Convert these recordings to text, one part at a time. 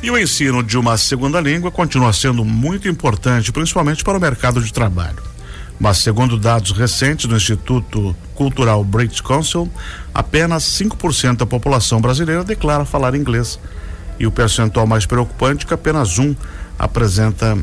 E o ensino de uma segunda língua continua sendo muito importante, principalmente para o mercado de trabalho. Mas, segundo dados recentes do Instituto Cultural British Council, apenas 5% da população brasileira declara falar inglês. E o percentual mais preocupante é que apenas um apresenta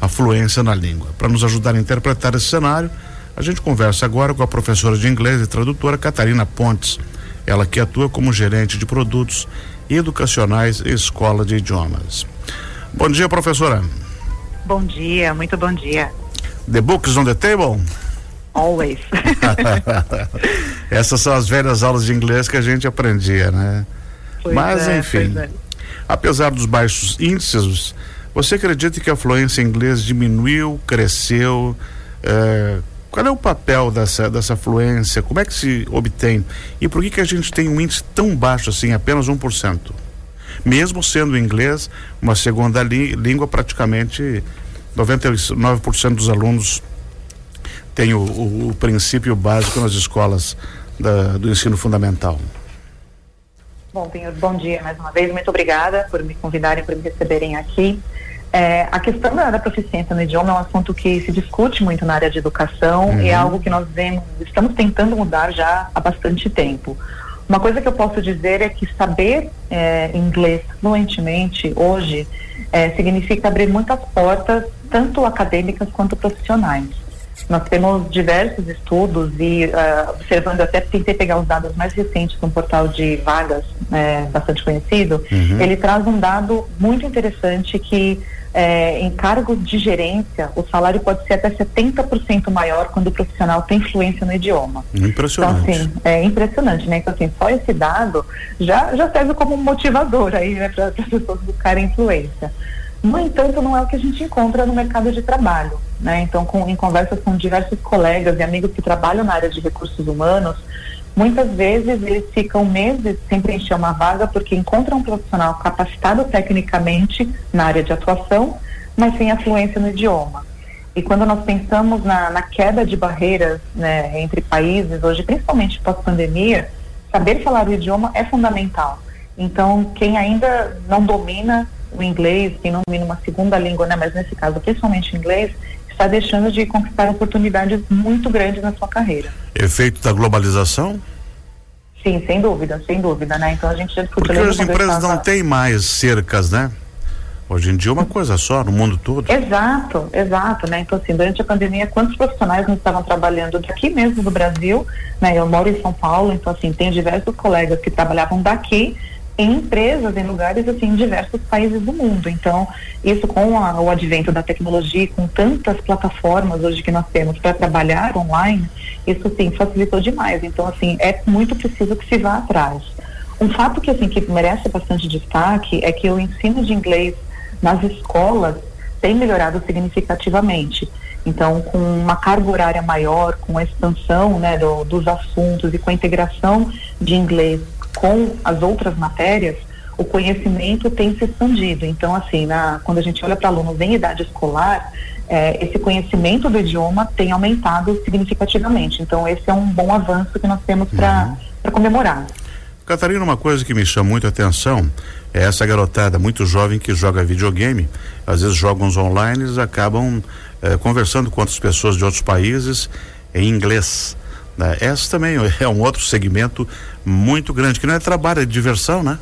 a fluência na língua. Para nos ajudar a interpretar esse cenário, a gente conversa agora com a professora de inglês e tradutora Catarina Pontes, ela que atua como gerente de produtos educacionais e escola de idiomas. Bom dia, professora. Bom dia, muito bom dia. The books on the table? Always. Essas são as velhas aulas de inglês que a gente aprendia, né? Pois Mas, é, enfim, é. apesar dos baixos índices, você acredita que a fluência em inglês diminuiu, cresceu? É, qual é o papel dessa, dessa fluência? Como é que se obtém? E por que, que a gente tem um índice tão baixo assim, apenas 1%? Mesmo sendo o inglês uma segunda língua, praticamente 99% dos alunos têm o, o, o, princípio básico nas escolas da, do ensino fundamental. Bom, Pinho, bom dia mais uma vez. Muito obrigada por me convidarem, por me receberem aqui. É, a questão da, da, proficiência no idioma é um assunto que se discute muito na área de educação uhum. e é algo que nós vemos, estamos tentando mudar já há bastante tempo. Uma coisa que eu posso dizer é que saber é, inglês fluentemente hoje é, significa abrir muitas portas, tanto acadêmicas quanto profissionais. Nós temos diversos estudos e uh, observando, até tentei pegar os dados mais recentes de um portal de vagas é, bastante conhecido, uhum. ele traz um dado muito interessante que é, em cargos de gerência, o salário pode ser até 70% maior quando o profissional tem influência no idioma. Impressionante. Então, assim, é impressionante, né? Então, assim, só esse dado já, já serve como motivador aí, né, para as pessoas buscarem influência. No entanto, não é o que a gente encontra no mercado de trabalho, né? Então, com, em conversas com diversos colegas e amigos que trabalham na área de recursos humanos, Muitas vezes eles ficam meses sem preencher uma vaga porque encontram um profissional capacitado tecnicamente na área de atuação, mas sem afluência no idioma. E quando nós pensamos na, na queda de barreiras né, entre países, hoje, principalmente pós-pandemia, saber falar o idioma é fundamental. Então, quem ainda não domina o inglês, quem não domina uma segunda língua, né, mas nesse caso, principalmente inglês, está deixando de conquistar oportunidades muito grandes na sua carreira. Efeito da globalização? Sim, sem dúvida, sem dúvida, né? Então a gente já discutiu. Porque as empresas não têm mais cercas, né? Hoje em dia é uma coisa só, no mundo todo. Exato, exato, né? Então, assim, durante a pandemia, quantos profissionais não estavam trabalhando daqui mesmo do Brasil, né? Eu moro em São Paulo, então, assim, tem diversos colegas que trabalhavam daqui em empresas, em lugares assim, em diversos países do mundo. Então, isso com a, o advento da tecnologia, com tantas plataformas hoje que nós temos para trabalhar online, isso sim facilitou demais. Então, assim, é muito preciso que se vá atrás. Um fato que assim que merece bastante destaque é que o ensino de inglês nas escolas tem melhorado significativamente. Então, com uma carga horária maior, com a expansão né, do, dos assuntos e com a integração de inglês com as outras matérias, o conhecimento tem se expandido. Então, assim, na, quando a gente olha para alunos em idade escolar, é, esse conhecimento do idioma tem aumentado significativamente. Então, esse é um bom avanço que nós temos para uhum. comemorar. Catarina, uma coisa que me chama muito a atenção é essa garotada muito jovem que joga videogame, às vezes jogam online e acabam eh, conversando com outras pessoas de outros países em inglês. Né? Essa também é um outro segmento muito grande, que não é trabalho, é diversão, né?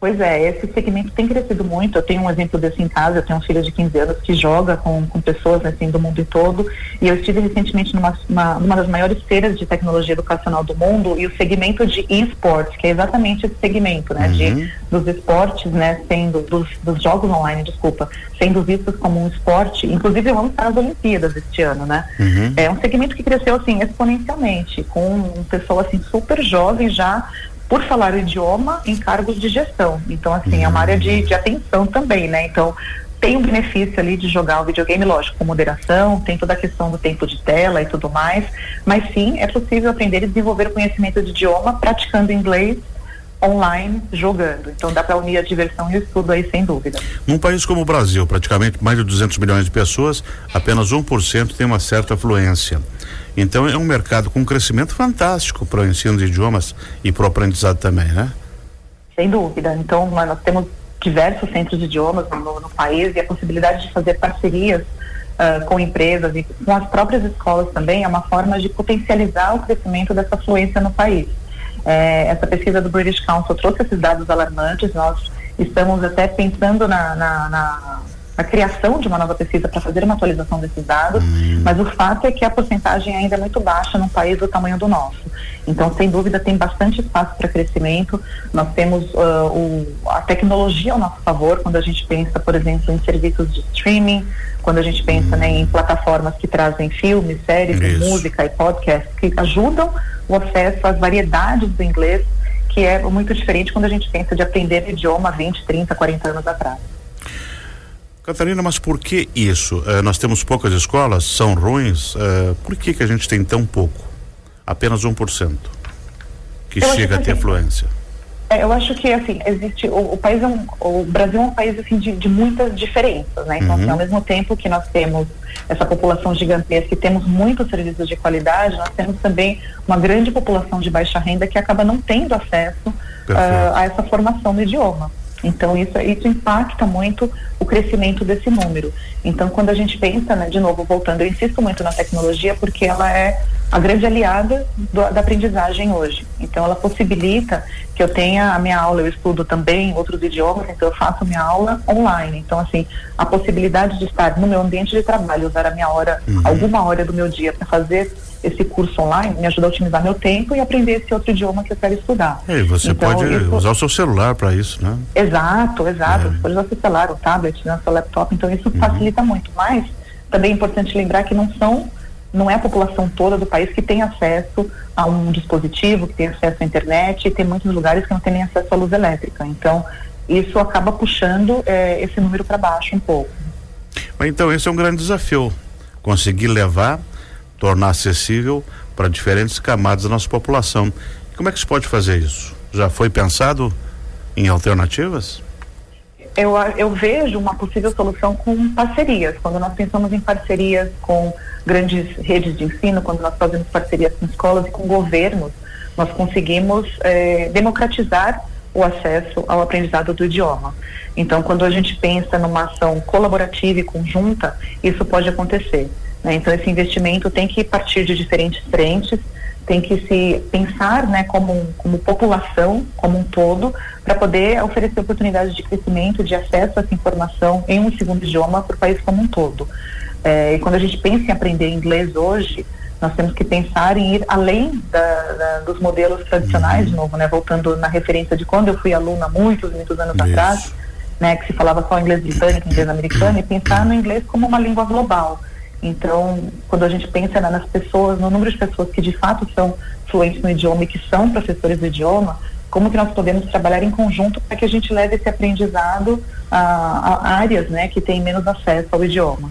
Pois é, esse segmento tem crescido muito. Eu tenho um exemplo desse em casa. Eu tenho um filho de 15 anos que joga com, com pessoas assim do mundo todo. E eu estive recentemente numa uma, numa das maiores feiras de tecnologia educacional do mundo e o segmento de esportes, que é exatamente esse segmento, né, uhum. de dos esportes, né, sendo dos, dos, jogos online, desculpa, sendo vistos como um esporte. Inclusive vamos estar nas Olimpíadas este ano, né? Uhum. É um segmento que cresceu assim exponencialmente, com um pessoal assim super jovem já por falar o idioma em cargos de gestão. Então, assim, é uma área de, de atenção também, né? Então, tem um benefício ali de jogar o videogame, lógico, com moderação, tem toda a questão do tempo de tela e tudo mais, mas sim, é possível aprender e desenvolver o conhecimento de idioma praticando inglês online jogando. Então dá para unir a diversão e o estudo aí sem dúvida. Num país como o Brasil, praticamente mais de 200 milhões de pessoas, apenas 1% tem uma certa fluência. Então é um mercado com um crescimento fantástico para o ensino de idiomas e para o aprendizado também, né? Sem dúvida. Então nós temos diversos centros de idiomas no, no país e a possibilidade de fazer parcerias uh, com empresas e com as próprias escolas também é uma forma de potencializar o crescimento dessa fluência no país. É, essa pesquisa do British Council trouxe esses dados alarmantes, nós estamos até pensando na, na, na a criação de uma nova pesquisa para fazer uma atualização desses dados, hum. mas o fato é que a porcentagem ainda é muito baixa num país do tamanho do nosso. Então, sem dúvida, tem bastante espaço para crescimento. Nós temos uh, o, a tecnologia ao nosso favor quando a gente pensa, por exemplo, em serviços de streaming, quando a gente pensa hum. né, em plataformas que trazem filmes, séries, música e podcasts que ajudam o acesso às variedades do inglês, que é muito diferente quando a gente pensa de aprender idioma 20, 30, 40 anos atrás. Catarina, mas por que isso? Uh, nós temos poucas escolas, são ruins. Uh, por que, que a gente tem tão pouco? Apenas 1% que eu chega a ter assim, fluência. É, eu acho que assim existe o, o, país é um, o Brasil é um país assim de, de muitas diferenças, né? Então assim, uhum. assim, ao mesmo tempo que nós temos essa população gigantesca e temos muitos serviços de qualidade, nós temos também uma grande população de baixa renda que acaba não tendo acesso uh, a essa formação no idioma. Então, isso, isso impacta muito o crescimento desse número. Então, quando a gente pensa, né, de novo, voltando, eu insisto muito na tecnologia porque ela é a grande aliada do, da aprendizagem hoje. Então, ela possibilita que eu tenha a minha aula, eu estudo também outros idiomas, então eu faço minha aula online. Então, assim, a possibilidade de estar no meu ambiente de trabalho, usar a minha hora, uhum. alguma hora do meu dia para fazer esse curso online me ajuda a otimizar meu tempo e aprender esse outro idioma que eu quero estudar. E você então, pode isso... usar o seu celular para isso, né? Exato, exato. É. Você pode usar o seu celular, o tablet, né, o seu laptop, então isso uhum. facilita muito. Mas também é importante lembrar que não são, não é a população toda do país que tem acesso a um dispositivo, que tem acesso à internet, e tem muitos lugares que não tem nem acesso à luz elétrica. Então, isso acaba puxando é, esse número para baixo um pouco. Então, esse é um grande desafio, conseguir levar tornar acessível para diferentes camadas da nossa população. Como é que se pode fazer isso? Já foi pensado em alternativas? Eu, eu vejo uma possível solução com parcerias. Quando nós pensamos em parcerias com grandes redes de ensino, quando nós fazemos parcerias com escolas e com governos, nós conseguimos eh, democratizar o acesso ao aprendizado do idioma. Então, quando a gente pensa numa ação colaborativa e conjunta, isso pode acontecer. Né? Então, esse investimento tem que partir de diferentes frentes, tem que se pensar né, como, como população, como um todo, para poder oferecer oportunidades de crescimento, de acesso a essa informação em um segundo idioma para o país como um todo. É, e quando a gente pensa em aprender inglês hoje, nós temos que pensar em ir além da, da, dos modelos tradicionais, de novo, né, voltando na referência de quando eu fui aluna muitos, muitos anos Isso. atrás, né, que se falava só inglês britânico, inglês americano, e pensar no inglês como uma língua global. Então, quando a gente pensa nas pessoas, no número de pessoas que de fato são fluentes no idioma e que são professores do idioma, como que nós podemos trabalhar em conjunto para que a gente leve esse aprendizado a, a áreas né, que têm menos acesso ao idioma.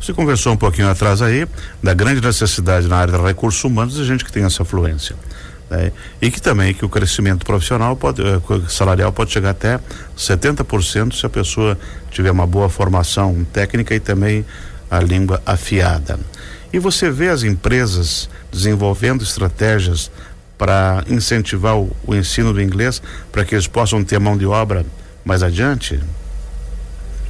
Você conversou um pouquinho atrás aí da grande necessidade na área de recursos humanos de gente que tem essa fluência. Né? E que também que o crescimento profissional pode, eh, salarial pode chegar até 70% se a pessoa tiver uma boa formação técnica e também a língua afiada. E você vê as empresas desenvolvendo estratégias para incentivar o, o, ensino do inglês para que eles possam ter mão de obra mais adiante?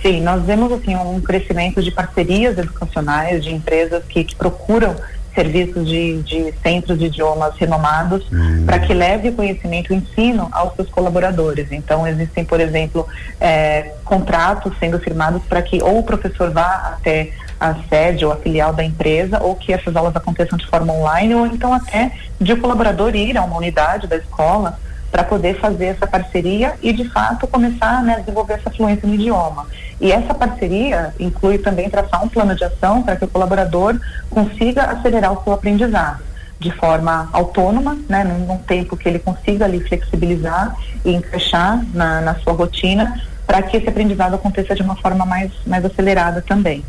Sim, nós vemos assim um crescimento de parcerias educacionais de empresas que, que procuram serviços de, de, centros de idiomas renomados hum. para que leve o conhecimento o ensino aos seus colaboradores. Então, existem, por exemplo, é, contratos sendo firmados para que ou o professor vá até a sede ou a filial da empresa, ou que essas aulas aconteçam de forma online, ou então até de o colaborador ir a uma unidade da escola para poder fazer essa parceria e, de fato, começar né, a desenvolver essa fluência no idioma. E essa parceria inclui também traçar um plano de ação para que o colaborador consiga acelerar o seu aprendizado de forma autônoma, né, num, tempo que ele consiga ali flexibilizar e encaixar na, na sua rotina, para que esse aprendizado aconteça de uma forma mais, mais acelerada também.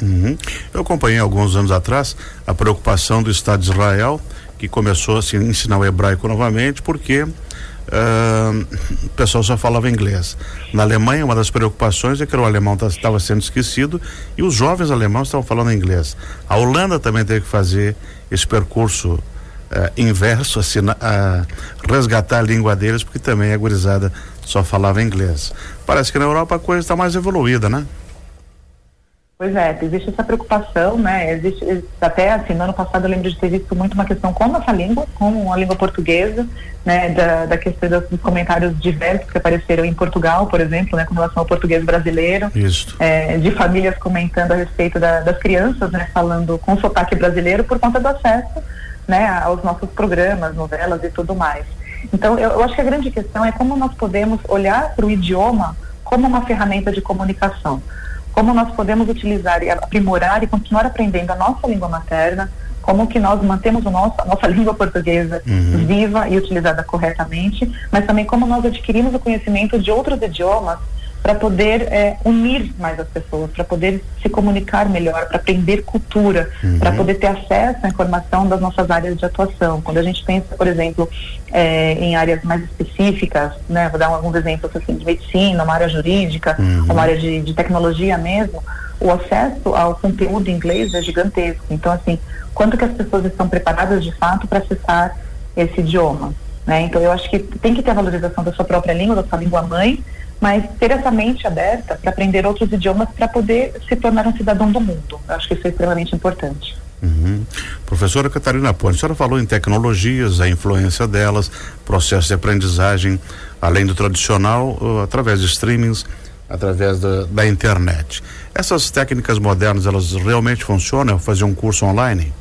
Uhum. Eu acompanhei alguns anos atrás a preocupação do Estado de Israel, que começou a se ensinar o hebraico novamente, porque Uh, o pessoal só falava inglês. Na Alemanha, uma das preocupações é que o alemão estava sendo esquecido e os jovens alemães estavam falando inglês. A Holanda também teve que fazer esse percurso uh, inverso, uh, resgatar a língua deles, porque também a gurizada só falava inglês. Parece que na Europa a coisa está mais evoluída, né? Pois é, existe essa preocupação, né? Existe até assim, no ano passado eu lembro de ter visto muito uma questão com a nossa língua, com a língua portuguesa, né? Da, da questão dos comentários diversos que apareceram em Portugal, por exemplo, né? Com relação ao português brasileiro. Isso. É, de famílias comentando a respeito da, das crianças, né? Falando com sotaque brasileiro por conta do acesso, né? Aos nossos programas, novelas e tudo mais. Então, eu, eu acho que a grande questão é como nós podemos olhar para o idioma como uma ferramenta de comunicação como nós podemos utilizar e aprimorar e continuar aprendendo a nossa língua materna, como que nós mantemos o nosso, a nossa língua portuguesa uhum. viva e utilizada corretamente, mas também como nós adquirimos o conhecimento de outros idiomas para poder é, unir mais as pessoas, para poder se comunicar melhor, para aprender cultura, uhum. para poder ter acesso à informação das nossas áreas de atuação. Quando a gente pensa, por exemplo, é, em áreas mais específicas, né, vou dar alguns exemplos assim, de medicina, uma área jurídica, uhum. uma área de, de tecnologia mesmo, o acesso ao conteúdo em inglês é gigantesco. Então, assim, quanto que as pessoas estão preparadas de fato para acessar esse idioma? Né? Então, eu acho que tem que ter a valorização da sua própria língua, da sua língua mãe, mas ter essa mente aberta para aprender outros idiomas para poder se tornar um cidadão do mundo. Eu acho que isso é extremamente importante. Uhum. Professora Catarina Ponte, a senhora falou em tecnologias, a influência delas, processo de aprendizagem, além do tradicional, uh, através de streamings, através da, da, internet. Essas técnicas modernas, elas realmente funcionam? Fazer um curso online?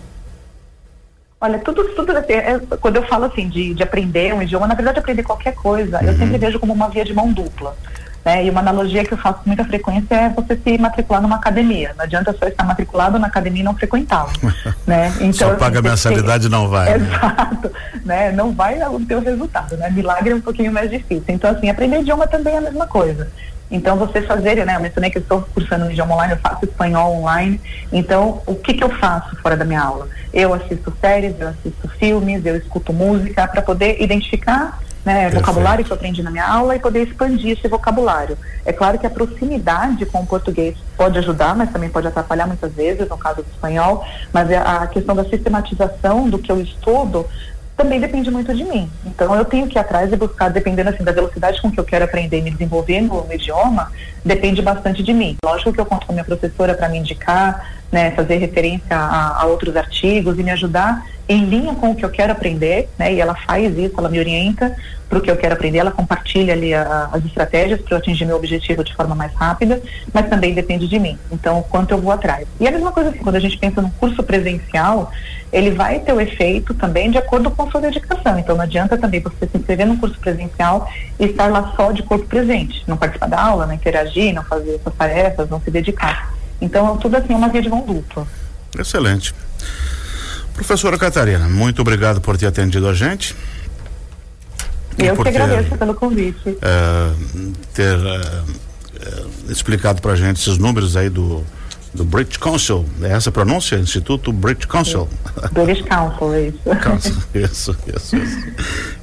Olha, tudo, tudo é, quando eu falo assim de, de aprender um idioma, na verdade aprender qualquer coisa, uhum. eu sempre vejo como uma via de mão dupla. Né? E uma analogia que eu faço com muita frequência é você se matricular numa academia. Não adianta só estar matriculado na academia e não frequentá-la. né? Então, só paga assim, mensalidade não vai. Né? Exato. Né? Não vai ter o resultado. Né? Milagre é um pouquinho mais difícil. Então, assim, aprender idioma também é a mesma coisa. Então, você fazer, né? Eu mencionei que eu estou cursando um idioma online, eu faço espanhol online. Então, o que, que eu faço fora da minha aula? Eu assisto séries, eu assisto filmes, eu escuto música para poder identificar né, vocabulário que eu aprendi na minha aula e poder expandir esse vocabulário. É claro que a proximidade com o português pode ajudar, mas também pode atrapalhar muitas vezes, no caso do espanhol, mas a questão da sistematização do que eu estudo também depende muito de mim. Então eu tenho que ir atrás e buscar, dependendo assim da velocidade com que eu quero aprender e me desenvolver no, no idioma, depende bastante de mim. Lógico que eu conto com a minha professora para me indicar, né, fazer referência a, a, outros artigos e me ajudar em linha com o que eu quero aprender, né, e ela faz isso, ela me orienta para o que eu quero aprender, ela compartilha ali a, as estratégias para eu atingir meu objetivo de forma mais rápida, mas também depende de mim. Então, quanto eu vou atrás. E a mesma coisa assim, quando a gente pensa num curso presencial, ele vai ter o efeito também de acordo com a sua dedicação. Então, não adianta também você se inscrever num curso presencial e estar lá só de corpo presente, não participar da aula, não interagir, não fazer essas tarefas, não se dedicar. Então, tudo assim é uma via de mão dupla. Excelente. Professora Catarina, muito obrigado por ter atendido a gente. Eu que agradeço ter, pelo convite. É, ter é, é, explicado para a gente esses números aí do, do British Council. É essa a pronúncia? Instituto British Council. British Council, é isso. Council, isso, isso, isso.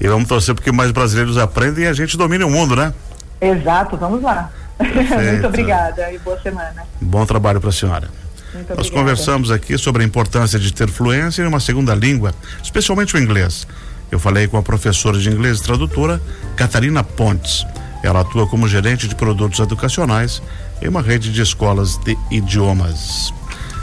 E vamos torcer porque mais brasileiros aprendem e a gente domine o mundo, né? Exato, vamos lá. Muito obrigada e boa semana. Bom trabalho para a senhora. Muito Nós obrigada. conversamos aqui sobre a importância de ter fluência em uma segunda língua, especialmente o inglês. Eu falei com a professora de inglês e tradutora, Catarina Pontes. Ela atua como gerente de produtos educacionais em uma rede de escolas de idiomas.